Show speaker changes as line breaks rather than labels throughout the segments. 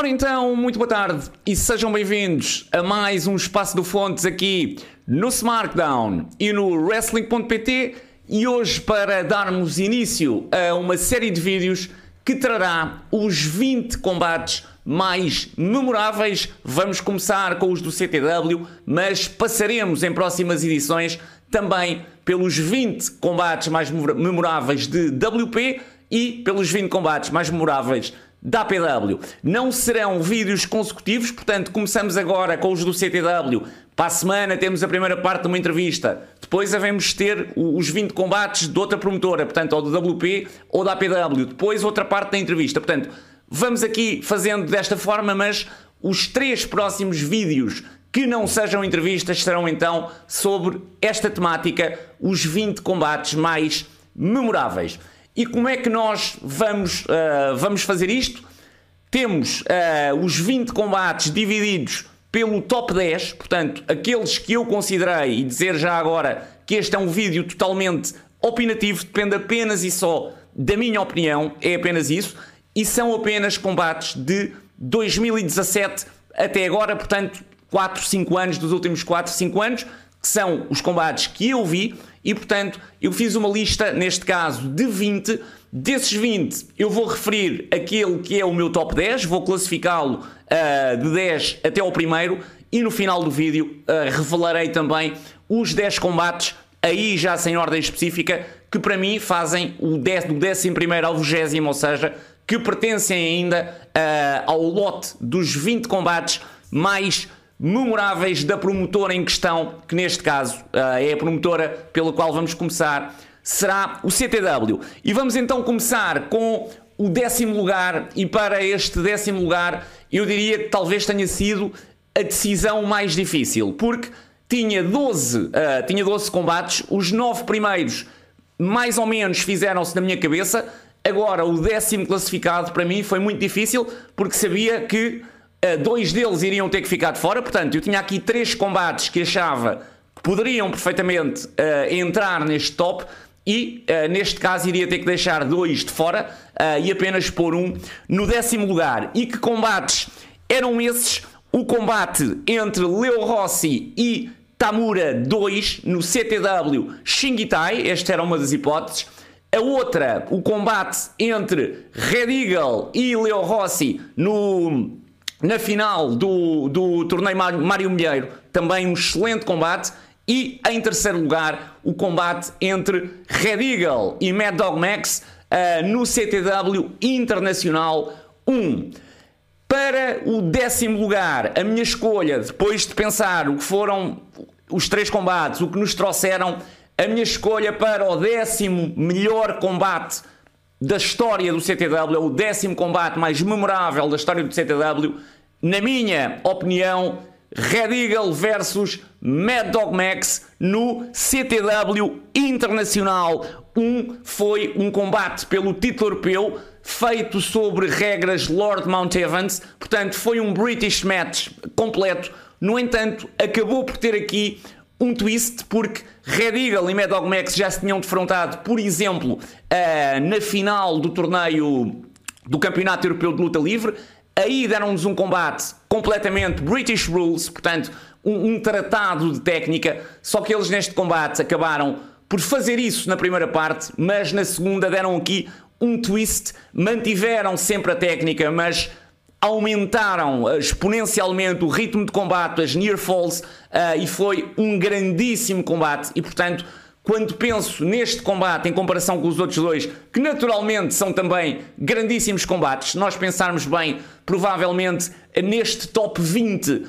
Ora então, muito boa tarde e sejam bem-vindos a mais um Espaço do Fontes aqui no SmackDown e no Wrestling.pt e hoje para darmos início a uma série de vídeos que trará os 20 combates mais memoráveis. Vamos começar com os do CTW, mas passaremos em próximas edições também pelos 20 combates mais memoráveis de WP e pelos 20 combates mais memoráveis da APW. Não serão vídeos consecutivos, portanto, começamos agora com os do CTW. Para a semana temos a primeira parte de uma entrevista. Depois devemos ter os 20 combates de outra promotora, portanto, ou do WP ou da APW. Depois outra parte da entrevista. Portanto, vamos aqui fazendo desta forma, mas os três próximos vídeos que não sejam entrevistas serão então sobre esta temática, os 20 combates mais memoráveis. E como é que nós vamos, uh, vamos fazer isto? Temos uh, os 20 combates divididos pelo top 10, portanto, aqueles que eu considerei, e dizer já agora que este é um vídeo totalmente opinativo, depende apenas e só da minha opinião, é apenas isso, e são apenas combates de 2017 até agora, portanto, 4, 5 anos, dos últimos 4, 5 anos, que são os combates que eu vi, e portanto eu fiz uma lista, neste caso, de 20. Desses 20, eu vou referir aquele que é o meu top 10, vou classificá-lo uh, de 10 até ao primeiro, e no final do vídeo uh, revelarei também os 10 combates, aí já sem ordem específica, que para mim fazem o 10, do 11 ao 20, ou seja, que pertencem ainda uh, ao lote dos 20 combates mais memoráveis da promotora em questão, que neste caso uh, é a promotora pela qual vamos começar, será o CTW. E vamos então começar com o décimo lugar, e para este décimo lugar eu diria que talvez tenha sido a decisão mais difícil, porque tinha 12, uh, ah, tinha 12 combates, os 9 primeiros mais ou menos fizeram-se na minha cabeça, agora o décimo classificado para mim foi muito difícil, porque sabia que dois deles iriam ter que ficar de fora, portanto, eu tinha aqui três combates que achava que poderiam perfeitamente uh, entrar neste top e, uh, neste caso, iria ter que deixar dois de fora e apenas pôr um no décimo lugar. E que combates eram esses? O combate entre Leo Rossi e Tamura 2 no CTW Shingitai, esta era uma das hipóteses. A outra, o combate entre Red Eagle e Leo Rossi no na final do, do torneio Mário Milheiro, também um excelente combate. E em terceiro lugar, o combate entre Red Eagle e Mad Dog Max uh, no CTW Internacional 1. Para o décimo lugar, a minha escolha, depois de pensar o que foram os três combates, o que nos trouxeram, a minha escolha para o décimo melhor combate da história do CTW, é o décimo combate mais memorável da história do CTW. Na minha opinião, Red Eagle versus Mad Dog Max no CTW Internacional 1 foi um combate pelo título europeu feito sobre regras Lord Mount Evans, portanto foi um British match completo. No entanto, acabou por ter aqui um twist, porque Red Eagle e Mad Dog Max já se tinham defrontado, por exemplo, uh, na final do torneio do Campeonato Europeu de Luta Livre. Aí deram-nos um combate completamente British Rules, portanto, um, um tratado de técnica. Só que eles neste combate acabaram por fazer isso na primeira parte, mas na segunda deram aqui um twist, mantiveram sempre a técnica, mas aumentaram uh, exponencialmente o ritmo de combate, as near falls, uh, e foi um grandíssimo combate. E portanto, quando penso neste combate em comparação com os outros dois, que naturalmente são também grandíssimos combates, se nós pensarmos bem, provavelmente neste top 20 uh,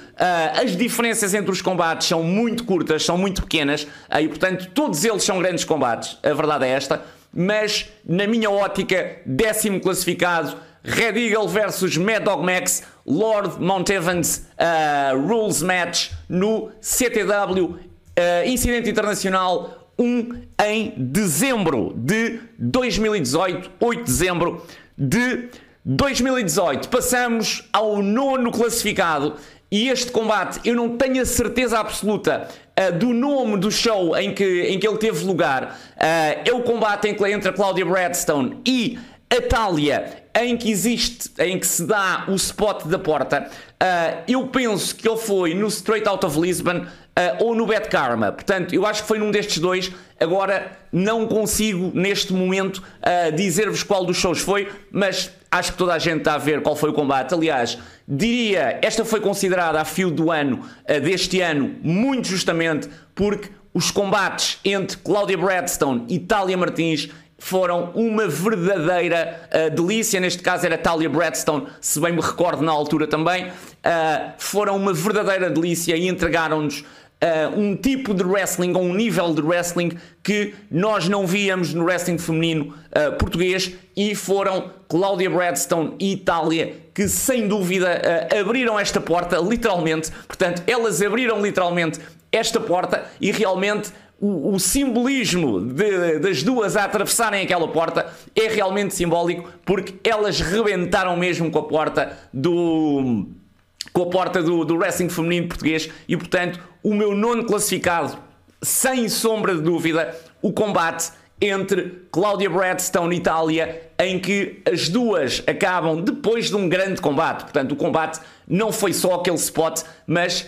as diferenças entre os combates são muito curtas, são muito pequenas, uh, e portanto todos eles são grandes combates, a verdade é esta, mas na minha ótica, décimo classificado Red Eagle versus Mad Dog Max, Lord Mount Evans uh, Rules Match no CTW uh, Incidente Internacional 1 em dezembro de 2018, 8 de dezembro de 2018. Passamos ao nono classificado e este combate eu não tenho a certeza absoluta uh, do nome do show em que, em que ele teve lugar. Uh, é o combate entre a Claudia Bradstone e a Talia, em que existe, em que se dá o spot da porta, uh, eu penso que ele foi no Straight Out of Lisbon uh, ou no Bad Karma. Portanto, eu acho que foi num destes dois. Agora, não consigo neste momento uh, dizer-vos qual dos shows foi, mas acho que toda a gente está a ver qual foi o combate. Aliás, diria, esta foi considerada a fio do ano, deste ano, muito justamente porque os combates entre Claudia Bradstone e Talia Martins foram uma verdadeira uh, delícia. Neste caso era Talia Bradstone, se bem me recordo na altura também. Uh, foram uma verdadeira delícia e entregaram-nos uh, um tipo de wrestling, ou um nível de wrestling que nós não víamos no wrestling feminino português. E foram Claudia Bradstone e Talia que, sem dúvida, abriram esta porta, literalmente. Portanto, elas abriram literalmente esta porta e realmente o, o simbolismo de, das duas a atravessarem aquela porta é realmente simbólico porque elas rebentaram mesmo com a porta do com a porta do, do wrestling feminino português e portanto o meu nono classificado sem sombra de dúvida o combate entre Claudia Bradstone e Itália, em que as duas acabam depois de um grande combate. Portanto, o combate não foi só aquele spot, mas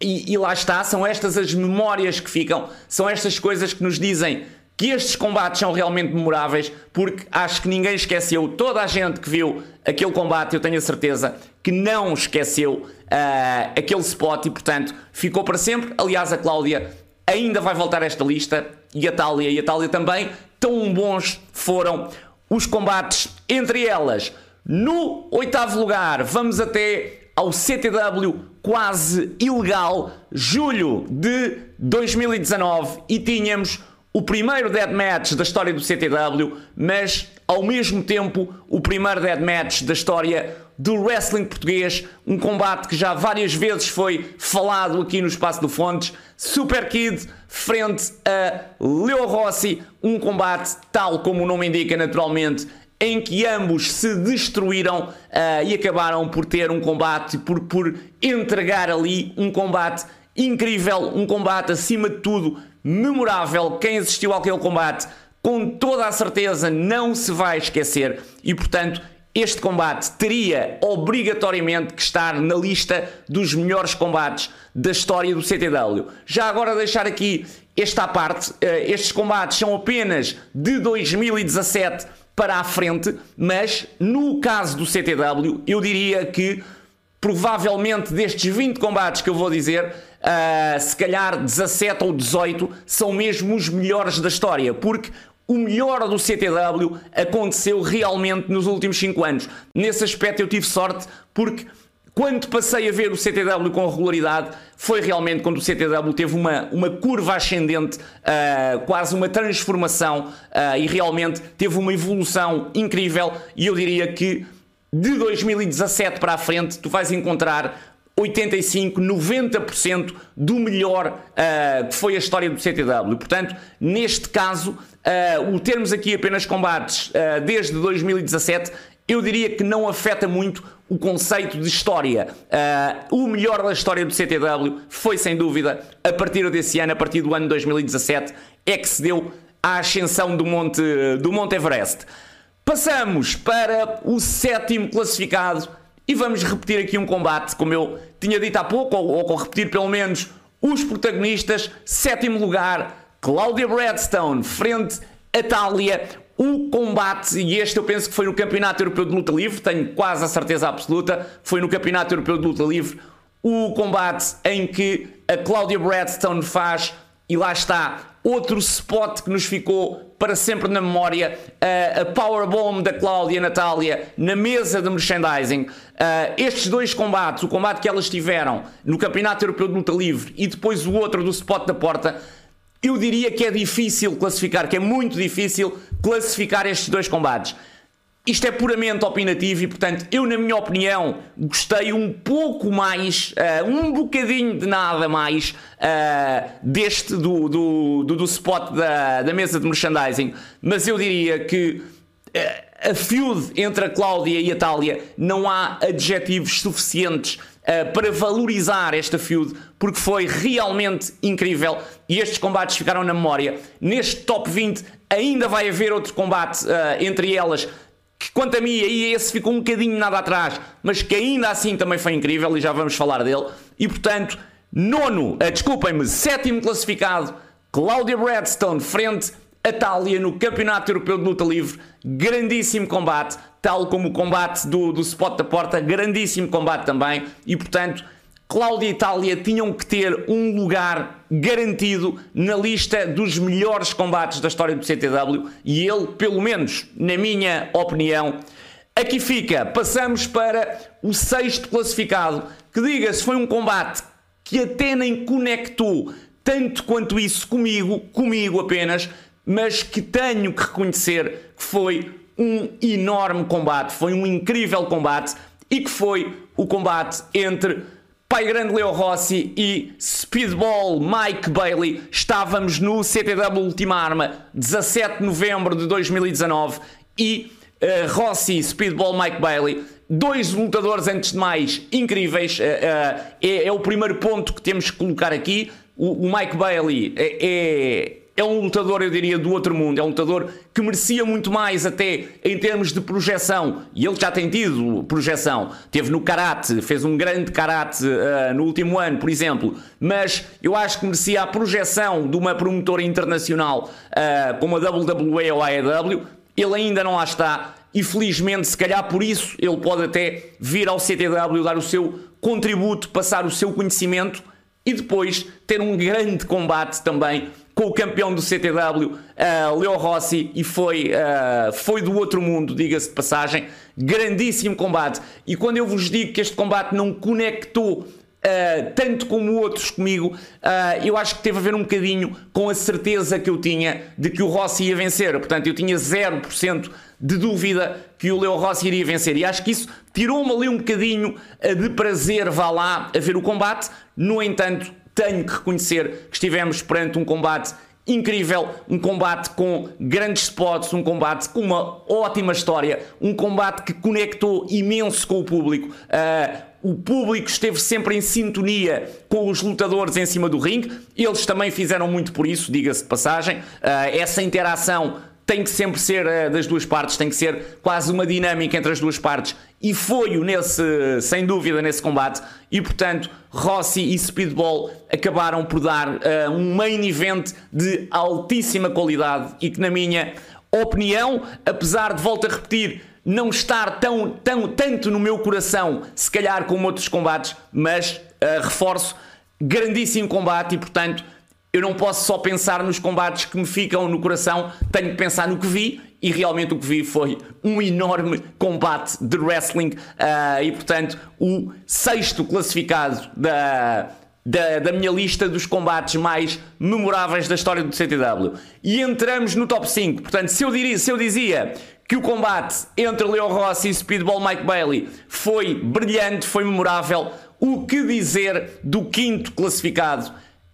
e, e, lá está, são estas as memórias que ficam, são estas coisas que nos dizem que estes combates são realmente memoráveis, porque acho que ninguém esqueceu, toda a gente que viu aquele combate, eu tenho a certeza que não esqueceu uh, aquele spot e, portanto, ficou para sempre. Aliás, a Cláudia ainda vai voltar a esta lista e a Thalia e a Thalia também. Tão bons foram os combates entre elas. No oitavo lugar, vamos até ao CTW quase ilegal, julho de 2019, e tínhamos o primeiro deathmatch da história do CTW, mas ao mesmo tempo o primeiro deathmatch da história do wrestling português, um combate que já várias vezes foi falado aqui no Espaço do Fontes, Super Kid frente a Leo Rossi, um combate tal como o nome indica naturalmente, em que ambos se destruíram uh, e acabaram por ter um combate, por, por entregar ali um combate incrível, um combate acima de tudo memorável. Quem assistiu àquele combate, com toda a certeza, não se vai esquecer e, portanto, este combate teria obrigatoriamente que estar na lista dos melhores combates da história do CTW. Já agora deixar aqui esta parte, eh, estes combates são apenas de 2017 para a frente, mas no caso do CTW, eu diria que provavelmente destes 20 combates que eu vou dizer, uh, se calhar 17 ou 18 são mesmo os melhores da história, porque o melhor do CTW aconteceu realmente nos últimos 5 anos. Nesse aspecto eu tive sorte porque quando passei a ver o CTW com regularidade, foi realmente quando o CTW teve uma, uma curva ascendente, uh, quase uma transformação, uh, e realmente teve uma evolução incrível. E eu diria que de 2017 para a frente, tu vais encontrar 85, 90% do melhor uh, que foi a história do CTW. Portanto, neste caso, uh, o termos aqui apenas combates uh, desde 2017 eu diria que não afeta muito o conceito de história. Uh, o melhor da história do CTW foi, sem dúvida, a partir desse ano, a partir do ano 2017, é que se deu a ascensão do Monte, do Monte Everest. Passamos para o sétimo classificado e vamos repetir aqui um combate, como eu tinha dito há pouco, ou, ou repetir pelo menos os protagonistas. Sétimo lugar, Claudia Bradstone, frente a Thalia o combate, e este eu penso que foi no Campeonato Europeu de Luta Livre, tenho quase a certeza absoluta, foi no Campeonato Europeu de Luta Livre, o combate em que a Claudia Bradstone faz, e lá está, outro spot que nos ficou para sempre na memória, a Powerbomb da Cláudia Natália na mesa de merchandising. estes dois combates, o combate que elas tiveram no Campeonato Europeu de Luta Livre e depois o outro do spot da porta, eu diria que é difícil classificar, que é muito difícil classificar estes dois combates. Isto é puramente opinativo e, portanto, eu, na minha opinião, gostei um pouco mais, uh, um bocadinho de nada mais uh, deste do, do, do, do, spot da, da mesa de merchandising, mas eu diria que uh, a feud entre a Cláudia e a Thalia não há adjetivos suficientes uh, para valorizar esta feud, porque foi realmente incrível e estes combates ficaram na memória. Neste top 20 ainda vai haver outro combate uh, entre elas. que quanto a mim aí esse ficou um bocadinho nada atrás, mas que ainda assim também foi incrível e já vamos falar dele. E portanto, nono, uh, desculpem-me, sétimo classificado, Claudia Bradstone frente a Thalia no Campeonato Europeu de Luta Livre. Grandíssimo combate, tal como o combate do, do Spot da Porta, grandíssimo combate também. E portanto, Cláudia e Itália tinham que ter um lugar garantido na lista dos melhores combates da história do CTW e ele, pelo menos na minha opinião, aqui fica. Passamos para o sexto classificado, que diga-se foi um combate que até nem conectou tanto quanto isso comigo, comigo apenas, mas que tenho que reconhecer que foi um enorme combate, foi um incrível combate e que foi o combate entre Pai Grande Leo Rossi e Speedball Mike Bailey. Estávamos no CTW Última Arma, 17 de novembro de 2019 e uh, Rossi e Speedball Mike Bailey dois lutadores, antes de mais, incríveis. Uh, uh, é, é, o primeiro ponto que temos que colocar aqui. O, o Mike Bailey é, é, um lutador, eu diria, do outro mundo. É um lutador que merecia muito mais, até em termos de projeção. E ele já tem tido projeção. Teve no karate, fez um grande karate uh, no último ano, por exemplo. Mas eu acho que merecia a projeção de uma promotora internacional uh, como a WWE ou a AEW. Ele ainda não lá está. E felizmente, se calhar por isso, ele pode até vir ao CTW dar o seu contributo, passar o seu conhecimento e depois ter um grande combate também com o campeão do CTW, uh, Leo Rossi, e foi, uh, foi do outro mundo, diga-se de passagem. Grandíssimo combate. E quando eu vos digo que este combate não conectou Uh, tanto como outros comigo, uh, eu acho que teve a ver um bocadinho com a certeza que eu tinha de que o Rossi ia vencer. Portanto, eu tinha 0% de dúvida que o Leo Rossi iria vencer. E acho que isso tirou-me ali um bocadinho de prazer, vá lá, a ver o combate. No entanto, tenho que reconhecer que estivemos perante um combate incrível, um combate com grandes spots, um combate com uma ótima história, um combate que conectou imenso com o público. Uh, o público esteve sempre em sintonia com os lutadores em cima do ringue, eles também fizeram muito por isso, diga-se de passagem. Uh, essa interação tem que sempre ser uh, das duas partes, tem que ser quase uma dinâmica entre as duas partes. E foi-o nesse, sem dúvida, nesse combate. E portanto, Rossi e Speedball acabaram por dar uh, um main event de altíssima qualidade e que, na minha opinião, apesar de volto a repetir, não estar tão, tão tanto no meu coração, se calhar como outros combates, mas uh, reforço, grandíssimo combate e portanto eu não posso só pensar nos combates que me ficam no coração, tenho que pensar no que vi e realmente o que vi foi um enorme combate de wrestling uh, e portanto o sexto classificado da, da, da, minha lista dos combates mais memoráveis da história do CTW. E entramos no top 5. Portanto, se eu, diria, se eu dizia que o combate entre Leo Rossi e Speedball Mike Bailey foi brilhante, foi memorável, o que dizer do quinto classificado?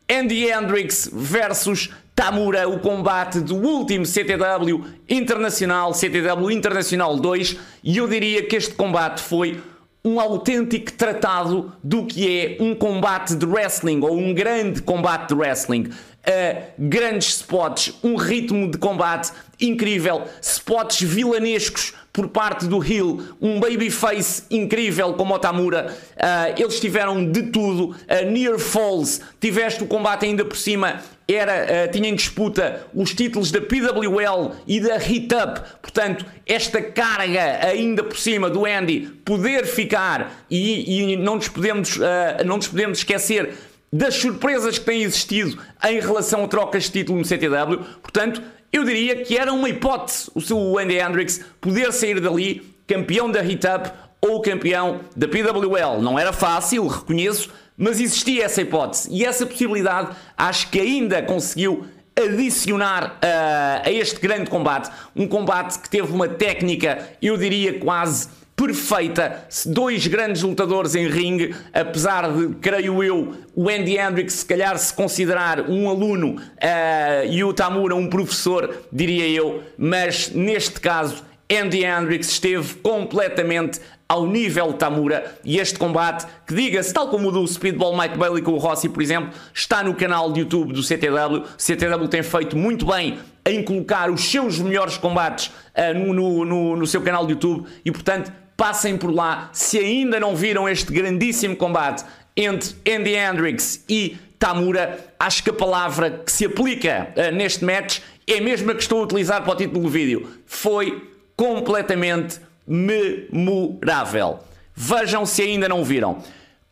Andy Hendricks versus Tamura, o combate do último CTW Internacional, CTW Internacional 2, e eu diria que este combate foi um autêntico tratado do que é um combate de wrestling ou um grande combate de wrestling. Uh, grandes spots, um ritmo de combate incrível, spots vilanescos por parte do Hill, um babyface incrível como o Tamura. Uh, eles tiveram de tudo. Uh, near Falls, tiveste o combate ainda por cima. Era, uh, tinha em disputa os títulos da PWL e da Hit Up, portanto, esta carga ainda por cima do Andy poder ficar e, e não, nos podemos, não nos podemos esquecer das surpresas que têm existido em relação a trocas de título no CTW, portanto, eu diria que era uma hipótese o seu Andy Hendricks poder sair dali campeão da Hit Up ou campeão da PWL. Não era fácil, reconheço, mas existia essa hipótese e essa possibilidade acho que ainda conseguiu adicionar uh, a este grande combate. Um combate que teve uma técnica, eu diria quase perfeita. Dois grandes lutadores em ringue, apesar de, creio eu, o Andy Hendricks se calhar se considerar um aluno uh, e o Tamura um professor, diria eu, mas neste caso Andy Hendricks esteve completamente ao nível de Tamura e este combate, que diga-se, tal como o do Speedball Mike Bailey com o Rossi, por exemplo, está no canal de YouTube do CTW. O CTW tem feito muito bem em colocar os seus melhores combates uh, no, no, no, seu canal de YouTube e, portanto, passem por lá. Se ainda não viram este grandíssimo combate entre Andy Hendricks e Tamura, acho que a palavra que se aplica uh, neste match é a mesma que estou a utilizar para o título do vídeo. Foi completamente memorável. Vejam se ainda não viram.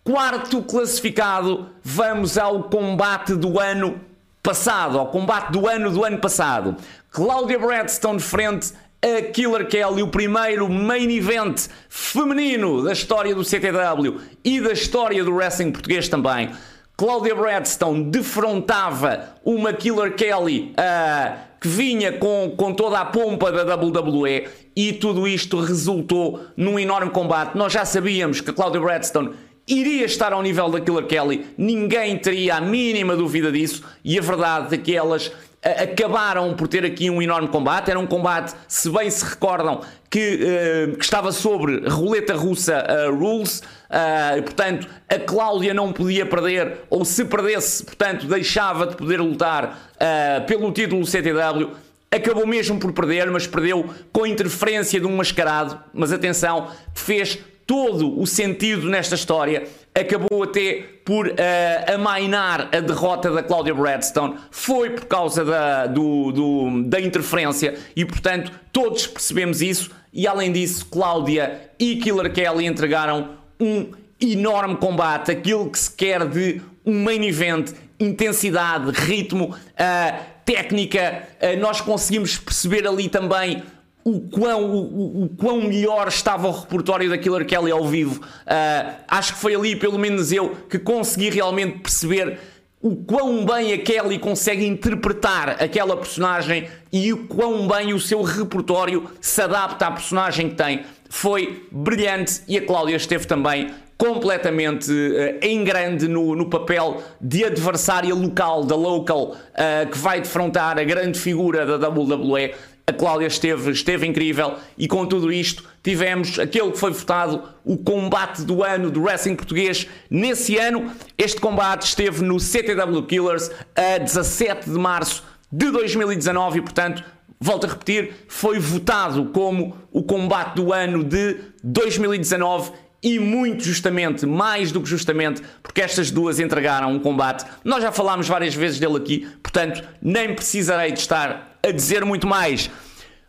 Quarto classificado, vamos ao combate do ano passado, ao combate do ano do ano passado. Cláudia Bradstone frente a Killer Kelly, o primeiro main event feminino da história do CTW e da história do wrestling português também. Cláudia Bradstone defrontava uma Killer Kelly uh, que vinha com, com toda a pompa da WWE e tudo isto resultou num enorme combate. Nós já sabíamos que a Cláudia Bradstone iria estar ao nível da Killer Kelly, ninguém teria a mínima dúvida disso, e a verdade é que elas acabaram por ter aqui um enorme combate. Era um combate, se bem se recordam, que, uh, que estava sobre roleta russa uh, rules. Uh, portanto, a Cláudia não podia perder, ou se perdesse, portanto, deixava de poder lutar pelo título CTW. Acabou mesmo por perder, mas perdeu com interferência de um mascarado. Mas atenção, fez todo o sentido nesta história acabou até por uh, amainar a derrota da Claudia Bradstone foi por causa da, do, do, da interferência e portanto todos percebemos isso e além disso Cláudia e Killer Kelly entregaram um enorme combate aquilo que se quer de um main event intensidade, ritmo, uh, técnica uh, nós conseguimos perceber ali também o quão, o, o, quão melhor estava o repertório da Killer Kelly ao vivo. Uh, acho que foi ali, pelo menos eu, que consegui realmente perceber o quão bem a Kelly consegue interpretar aquela personagem e o quão bem o seu repertório se adapta à personagem que tem. Foi brilhante e a Cláudia esteve também completamente uh, em grande no, no, papel de adversária local, da local, uh, que vai defrontar a grande figura da WWE. A Cláudia esteve, esteve incrível e com tudo isto tivemos aquele que foi votado o combate do ano do wrestling português. Nesse ano, este combate esteve no CTW Killers a 17 de março de 2019 e, portanto, volto a repetir, foi votado como o combate do ano de 2019 e muito justamente, mais do que justamente, porque estas duas entregaram um combate. Nós já falámos várias vezes dele aqui, portanto, nem precisarei de estar a dizer muito mais.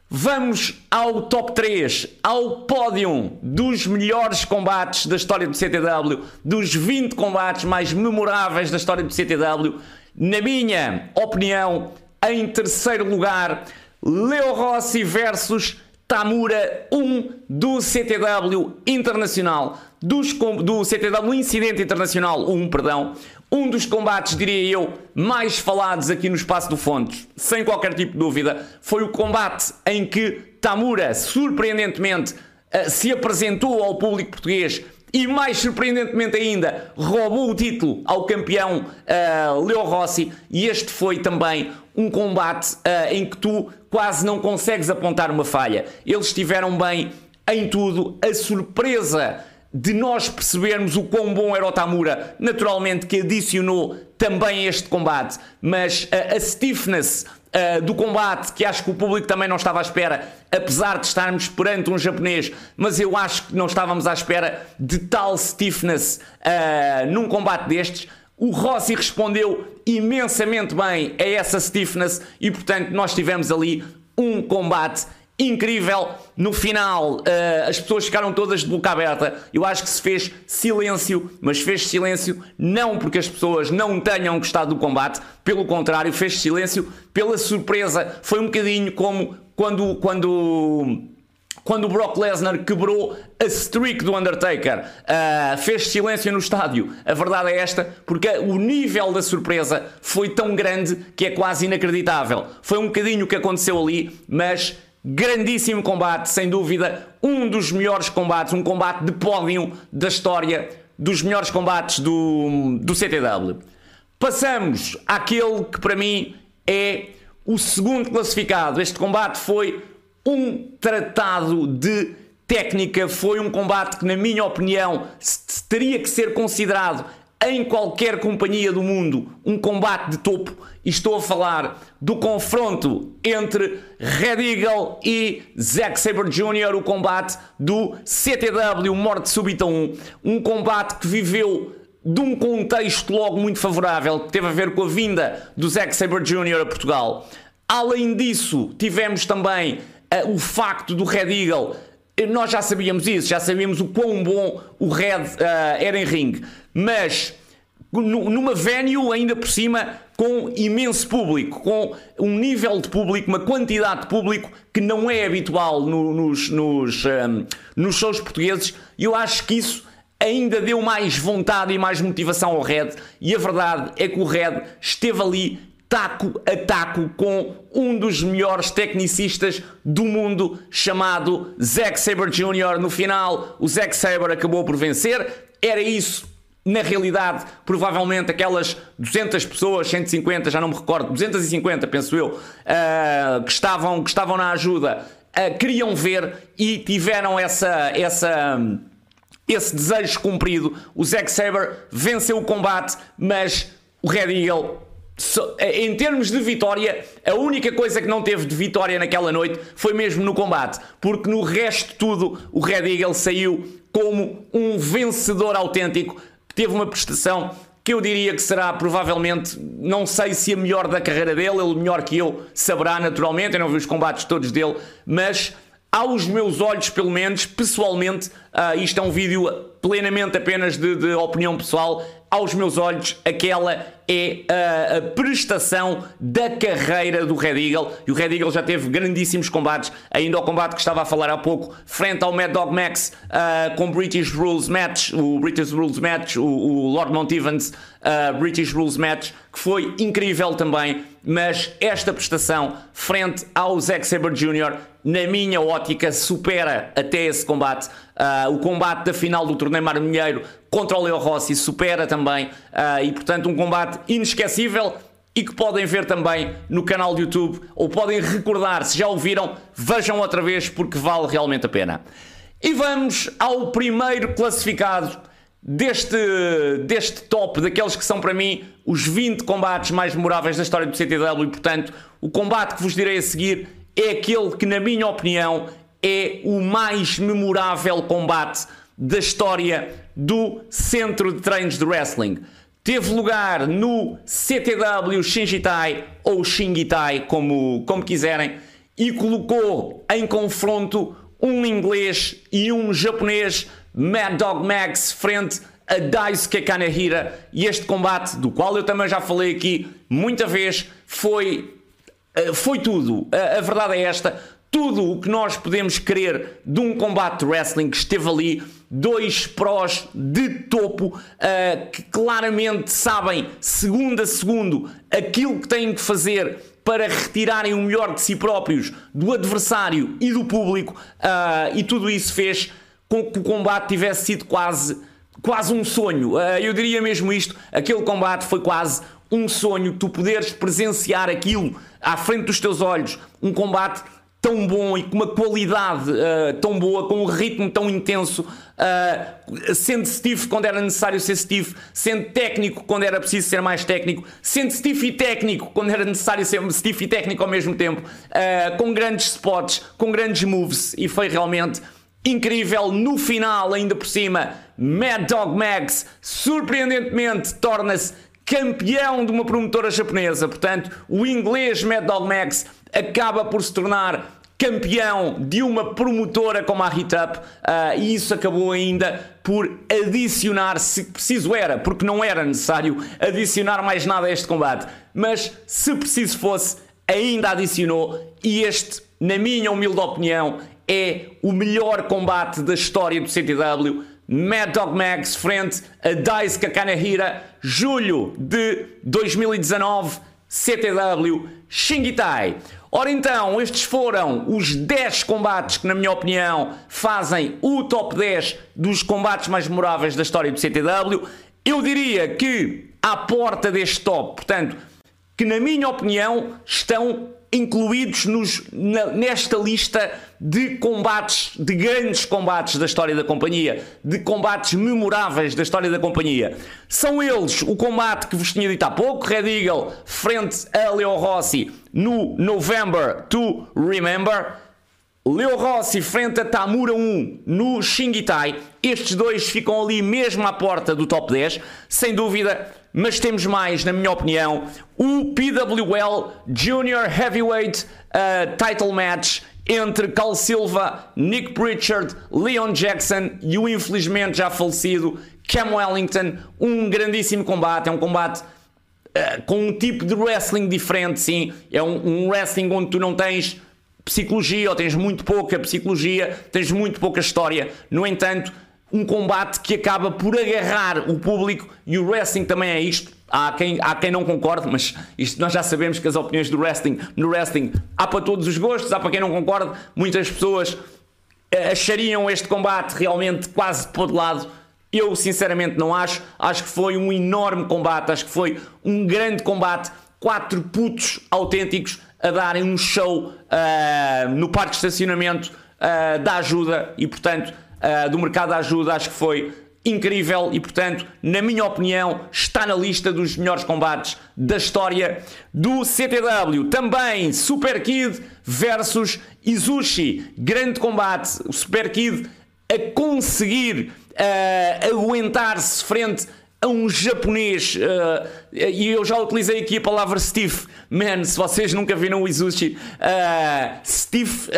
Vamos ao top 3, ao pódio dos melhores combates da história do CTW, dos 20 combates mais memoráveis da história do CTW. Na minha opinião, em terceiro lugar, Leo Rossi versus Tamura 1 do CTW Internacional, dos, do CTW Incidente Internacional 1, perdão. Um dos combates, diria eu, mais falados aqui no Espaço do Fontes, sem qualquer tipo de dúvida, foi o combate em que Tamura, surpreendentemente, eh, se apresentou ao público português e, mais surpreendentemente ainda, roubou o título ao campeão uh, Leo Rossi. E este foi também um combate uh, em que tu quase não consegues apontar uma falha. Eles estiveram bem em tudo. A surpresa de nós percebermos o quão bom era o Tamura, naturalmente que adicionou também este combate, mas a, a stiffness uh, do combate, que acho que o público também não estava à espera, apesar de estarmos perante um japonês, mas eu acho que não estávamos à espera de tal stiffness uh, num combate destes. O Rossi respondeu imensamente bem a essa stiffness e, portanto, nós tivemos ali um combate incrível. No final, uh, as pessoas ficaram todas de boca aberta. Eu acho que se fez silêncio, mas fez silêncio não porque as pessoas não tenham gostado do combate, pelo contrário, fez silêncio pela surpresa. Foi um bocadinho como quando. quando quando o Brock Lesnar quebrou a streak do Undertaker, uh, fez silêncio no estádio. A verdade é esta, porque o nível da surpresa foi tão grande que é quase inacreditável. Foi um bocadinho o que aconteceu ali, mas Grandíssimo combate, sem dúvida, um dos melhores combates, um combate de pódio da história dos melhores combates do, do CTW. Passamos àquele que para mim é o segundo classificado. Este combate foi um tratado de técnica, foi um combate que, na minha opinião, teria que ser considerado em qualquer companhia do mundo um combate de topo e estou a falar do confronto entre Red Eagle e Zack Sabre Jr., o combate do CTW Morte Súbita 1, um combate que viveu de um contexto logo muito favorável, que teve a ver com a vinda do Zack Sabre Jr. a Portugal. Além disso, tivemos também uh, o facto do Red Eagle nós já sabíamos isso, já sabíamos o quão bom o Red uh, era em ring, mas numa venue ainda por cima com imenso público, com um nível de público, uma quantidade de público que não é habitual no, nos, nos, um, ehm, nos shows portugueses, e eu acho que isso ainda deu mais vontade e mais motivação ao Red, e a verdade é que o Red esteve ali taco a taco com um dos melhores tecnicistas do mundo chamado Zack Sabre Jr. No final, o Zack Sabre acabou por vencer. Era isso, na realidade, provavelmente aquelas 200 pessoas, 150, já não me recordo, 250, penso eu, uh, que, estavam, que estavam na ajuda, uh, queriam ver e tiveram essa. essa esse desejo cumprido, o Zack Sabre venceu o combate, mas o Red Eagle em termos de vitória, a única coisa que não teve de vitória naquela noite foi mesmo no combate, porque no resto de tudo o Red Eagle saiu como um vencedor autêntico, teve uma prestação que eu diria que será provavelmente, não sei se a melhor da carreira dele, ele melhor que eu saberá naturalmente, eu não vi os combates todos dele, mas aos meus olhos, pelo menos, pessoalmente, uh, isto é um vídeo plenamente apenas de, de opinião pessoal, aos meus olhos, aquela é a, a, prestação da carreira do Red Eagle. E o Red Eagle já teve grandíssimos combates, ainda o combate que estava a falar há pouco, frente ao Mad Dog Max uh, com British Rules Match, o British Rules Match, o, o Lord Mount Evans uh, British Rules Match, que foi incrível também. Mas esta prestação, frente ao Zack Sabre Jr., na minha ótica, supera até esse combate. Uh, o combate da final do torneio Marmilheiro contra o Leo Rossi supera também. Uh, e portanto, um combate inesquecível e que podem ver também no canal do YouTube ou podem recordar, se já ouviram, vejam outra vez porque vale realmente a pena. E vamos ao primeiro classificado deste, deste top, daqueles que são para mim os 20 combates mais memoráveis da história do CTW e portanto o combate que vos direi a seguir é aquele que, na minha opinião, é o mais memorável combate da história do Centro de Treinos de Wrestling. Teve lugar no CTW Shinjitai ou Shingitai, como, como quiserem, e colocou em confronto um inglês e um japonês, Mad Dog Max, frente a Daisuke Kanehira. E este combate, do qual eu também já falei aqui muita vez, foi eh, foi tudo. A, a verdade é esta. Tudo o que nós podemos querer de um combate de wrestling que esteve ali, dois prós de topo uh, que claramente sabem, segundo a segundo, aquilo que têm que fazer para retirarem o melhor de si próprios do adversário e do público, uh, e tudo isso fez com que o combate tivesse sido quase, quase um sonho. Uh, eu diria mesmo isto: aquele combate foi quase um sonho, tu poderes presenciar aquilo à frente dos teus olhos, um combate tão bom e com uma qualidade uh, tão boa, com um ritmo tão intenso, uh, sendo Steve quando era necessário ser Steve, sendo técnico quando era preciso ser mais técnico, sendo Steve e técnico quando era necessário ser Steve e técnico ao mesmo tempo, uh, com grandes spots, com grandes moves, e foi realmente incrível. No final, ainda por cima, Mad Dog Max surpreendentemente torna-se campeão de uma promotora japonesa. Portanto, o inglês Mad Dog Max acaba por se tornar campeão de uma promotora como a Hit Up uh, e isso acabou ainda por adicionar, se preciso era, porque não era necessário adicionar mais nada a este combate, mas se preciso fosse, ainda adicionou e este, na minha humilde opinião, é o melhor combate da história do CTW Mad Dog Max frente a Daisuke Kanehira, julho de 2019, CTW Shingitai. Ora então, estes foram os 10 combates que, na minha opinião, fazem o top 10 dos combates mais memoráveis da história do CTW. Eu diria que à porta deste top, portanto, que na minha opinião estão incluídos nos, na, nesta lista de combates, de grandes combates da história da companhia, de combates memoráveis da história da companhia. São eles o combate que vos tinha dito há pouco, Red Eagle frente a Leo Rossi no November to Remember. Leo Rossi frente a Tamura 1 no Shingitai. Estes dois ficam ali mesmo à porta do top 10, sem dúvida mas temos mais, na minha opinião, o PWL Junior Heavyweight uh, Title Match entre Carl Silva, Nick Pritchard, Leon Jackson e o infelizmente já falecido Cam Wellington. Um grandíssimo combate, é um combate uh, com um tipo de wrestling diferente, sim. É um, um wrestling onde tu não tens psicologia ou tens muito pouca psicologia, tens muito pouca história. No entanto, um combate que acaba por agarrar o público e o wrestling também é isto. Há quem, há quem não concorde, mas isto nós já sabemos que as opiniões do wrestling, no wrestling há para todos os gostos, há para quem não concorde. Muitas pessoas eh, achariam este combate realmente quase todo lado. Eu sinceramente não acho. Acho que foi um enorme combate, acho que foi um grande combate. Quatro putos autênticos a darem um show uh, no parque de estacionamento uh, da ajuda e, portanto, uh, do mercado da ajuda, acho que foi incrível e, portanto, na minha opinião, está na lista dos melhores combates da história do CTW. Também Super Kid versus Izushi, grande combate. O Super Kid a conseguir aguentar-se frente a um japonês, uh, e eu já utilizei aqui a palavra stiff, man, se vocês nunca viram o Izushi, uh, stiff, uh,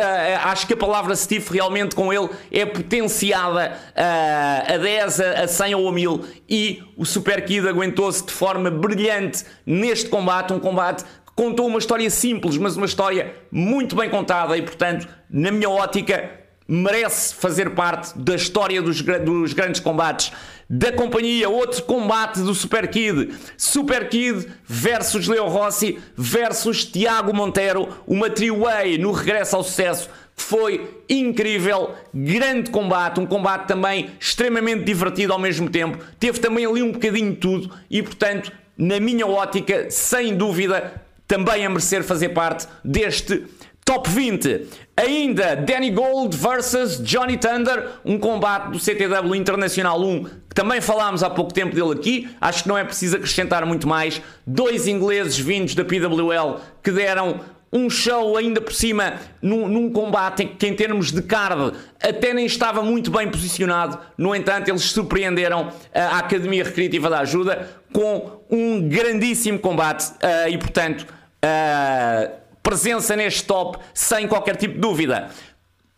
acho que a palavra stiff realmente com ele é potenciada a 10, a 100 ou a 1000, e o Super Kid aguentou-se de forma brilhante neste combate, um combate que contou uma história simples, mas uma história muito bem contada, e portanto, na minha ótica, merece fazer parte da história dos, dos grandes combates da companhia, outro combate do Super Kid. Super Kid versus Leo Rossi versus Tiago Monteiro, uma three-way no regresso ao sucesso. Foi incrível, grande combate, um combate também extremamente divertido ao mesmo tempo. Teve também ali um bocadinho de tudo e, portanto, na minha ótica, sem dúvida, também a merecer fazer parte deste Top 20. Ainda Danny Gold versus Johnny Thunder, um combate do CTW Internacional 1, que também falámos há pouco tempo dele aqui. Acho que não é preciso acrescentar muito mais. Dois ingleses vindos da PWL que deram um show ainda por cima num, num, combate que em termos de card até nem estava muito bem posicionado. No entanto, eles surpreenderam a Academia Recreativa da Ajuda com um grandíssimo combate uh, e portanto. Uh, presença neste top sem qualquer tipo de dúvida.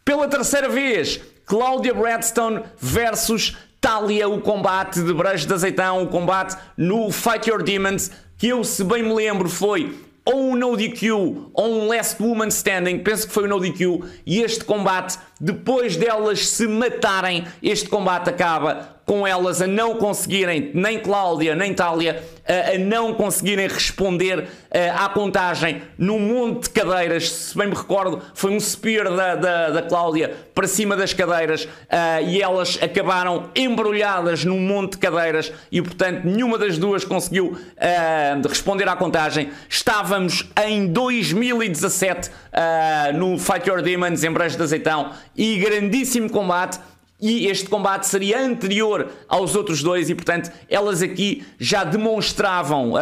Pela terceira vez, Claudia Bradstone versus Talia, o combate de Brejo de Azeitão, o combate no Fight Your Demons, que eu, se bem me lembro, foi ou um no DQ ou um Last Woman Standing, penso que foi o no DQ, e este combate, depois delas se matarem, este combate acaba com elas a não conseguirem, nem Cláudia nem Tália, a, a não conseguirem responder a, à contagem num monte de cadeiras. Se bem me recordo, foi um spear da, da, da Cláudia para cima das cadeiras uh, e elas acabaram embrulhadas num monte de cadeiras e, portanto, nenhuma das duas conseguiu uh, responder à contagem. Estávamos em 2017 uh, no Fight Your Demons em Brejo de Azeitão e grandíssimo combate e este combate seria anterior aos outros dois e portanto elas aqui já demonstravam uh,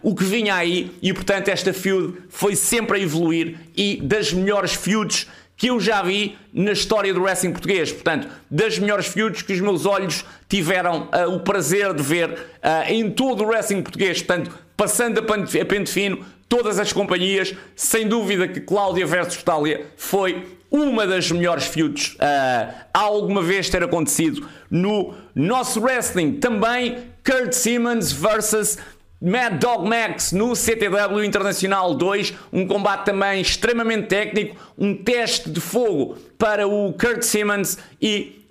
o que vinha aí e portanto esta feud foi sempre a evoluir e das melhores feuds que eu já vi na história do wrestling português, portanto das melhores feuds que os meus olhos tiveram uh, o prazer de ver uh, em todo o wrestling português, portanto passando a pente fino todas as companhias, sem dúvida que Cláudia versus Tália foi uma das melhores feuds uh, alguma vez ter acontecido no nosso wrestling. Também Kurt Simmons versus Mad Dog Max no CTW Internacional 2, um combate também extremamente técnico, um teste de fogo para o Kurt Simmons e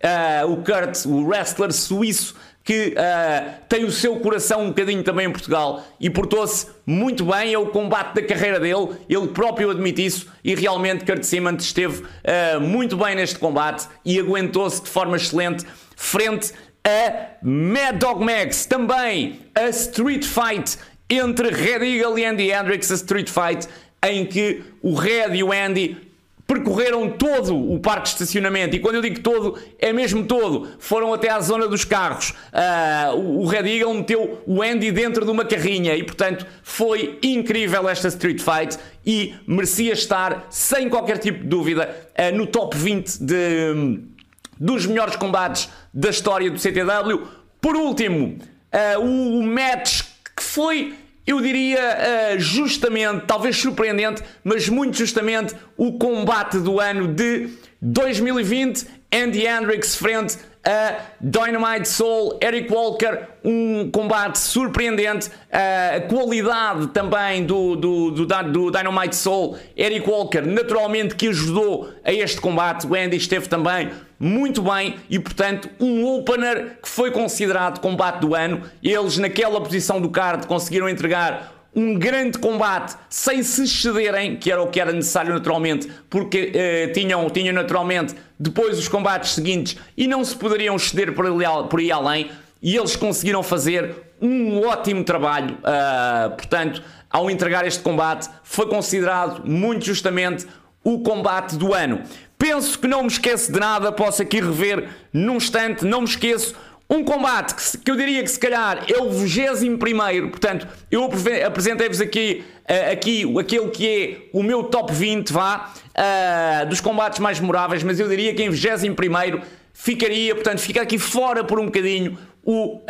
uh, o Kurt, o wrestler suíço que uh, tem o seu coração um bocadinho também em Portugal e portou-se muito bem, é o combate da carreira dele, ele próprio admite isso e realmente Kurt Simmons esteve uh, muito bem neste combate e aguentou-se de forma excelente frente a Mad Dog Max, também a Street Fight entre Red Eagle e Andy Hendrix, a Street Fight em que o Red e o Andy percorreram todo o parque de estacionamento, e quando eu digo todo, é mesmo todo. Foram até à zona dos carros. Uh, o Red Eagle meteu o Andy dentro de uma carrinha, e portanto foi incrível esta Street Fight e merecia estar, sem qualquer tipo de dúvida, uh, no top 20 de, dos melhores combates da história do CTW. Por último, uh, o, o match que foi eu diria uh, justamente, talvez surpreendente, mas muito justamente, o combate do ano de 2020, Andy Hendricks frente a Dynamite Soul, Eric Walker, um combate surpreendente, uh, a qualidade também do, do, do, do, Dynamite Soul, Eric Walker, naturalmente que ajudou a este combate, o Andy esteve também muito bem e, portanto, um opener que foi considerado combate do ano. Eles, naquela posição do card, conseguiram entregar um grande combate sem se excederem, que era o que era necessário naturalmente, porque eh, tinham, tinham naturalmente depois os combates seguintes e não se poderiam exceder por, ali, por aí além, e eles conseguiram fazer um ótimo trabalho. Uh, portanto, ao entregar este combate, foi considerado muito justamente o combate do ano. Penso que não me esqueço de nada, posso aqui rever num instante, não me esqueço. Um combate que, que eu diria que se calhar é o 21 portanto, eu apresentei-vos aqui, uh, aqui aquele que é o meu top 20, vá, uh, dos combates mais memoráveis, mas eu diria que em 21 ficaria, portanto, fica aqui fora por um bocadinho o uh,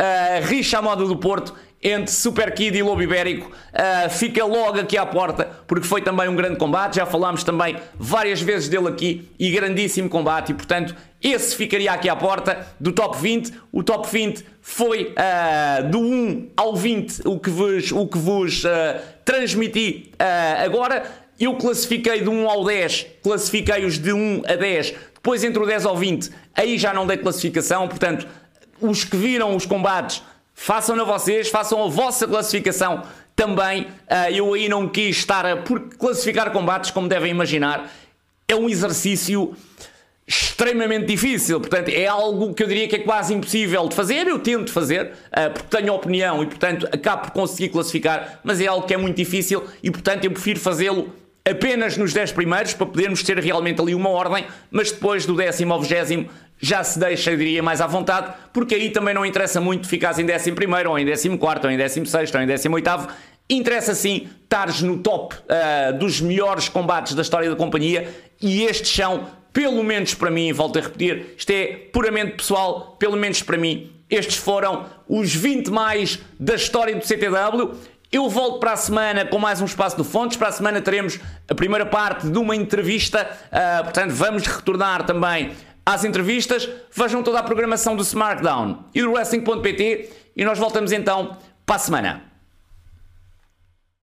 Richa Moda do Porto entre Super Kid e Lobo Ibérico uh, fica logo aqui à porta, porque foi também um grande combate. Já falámos também várias vezes dele aqui e grandíssimo combate. E portanto, esse ficaria aqui à porta do top 20. O top 20 foi uh, do 1 ao 20, o que vos, o que vos uh, transmiti agora. Eu classifiquei de 1 ao 10, classifiquei-os de 1 a 10, depois entre o 10 ao 20, aí já não dei classificação, portanto, os que viram os combates Façam-na vocês, façam a vossa classificação também. Uh, eu aí não quis estar a classificar combates, como devem imaginar. É um exercício extremamente difícil, portanto é algo que eu diria que é quase impossível de fazer, eu tento fazer, uh, porque tenho opinião e portanto acabo por conseguir classificar, mas é algo que é muito difícil e portanto eu prefiro fazê-lo apenas nos 10 primeiros para podermos ter realmente ali uma ordem, mas depois do décimo ao vigésimo já se deixa, eu diria, mais à vontade, porque aí também não interessa muito ficares em 11 ou em 14 ou em 16 ou em 18 interessa sim estares no top uh, dos melhores combates da história da companhia e estes são, pelo menos para mim, volto a repetir, isto é puramente pessoal, pelo menos para mim, estes foram os 20 mais da história do CTW. Eu volto para a semana com mais um espaço do Fontes. Para a semana teremos a primeira parte de uma entrevista, uh, portanto, vamos retornar também às entrevistas, vejam toda a programação do SmackDown e do Wrestling.pt e nós voltamos então para a semana.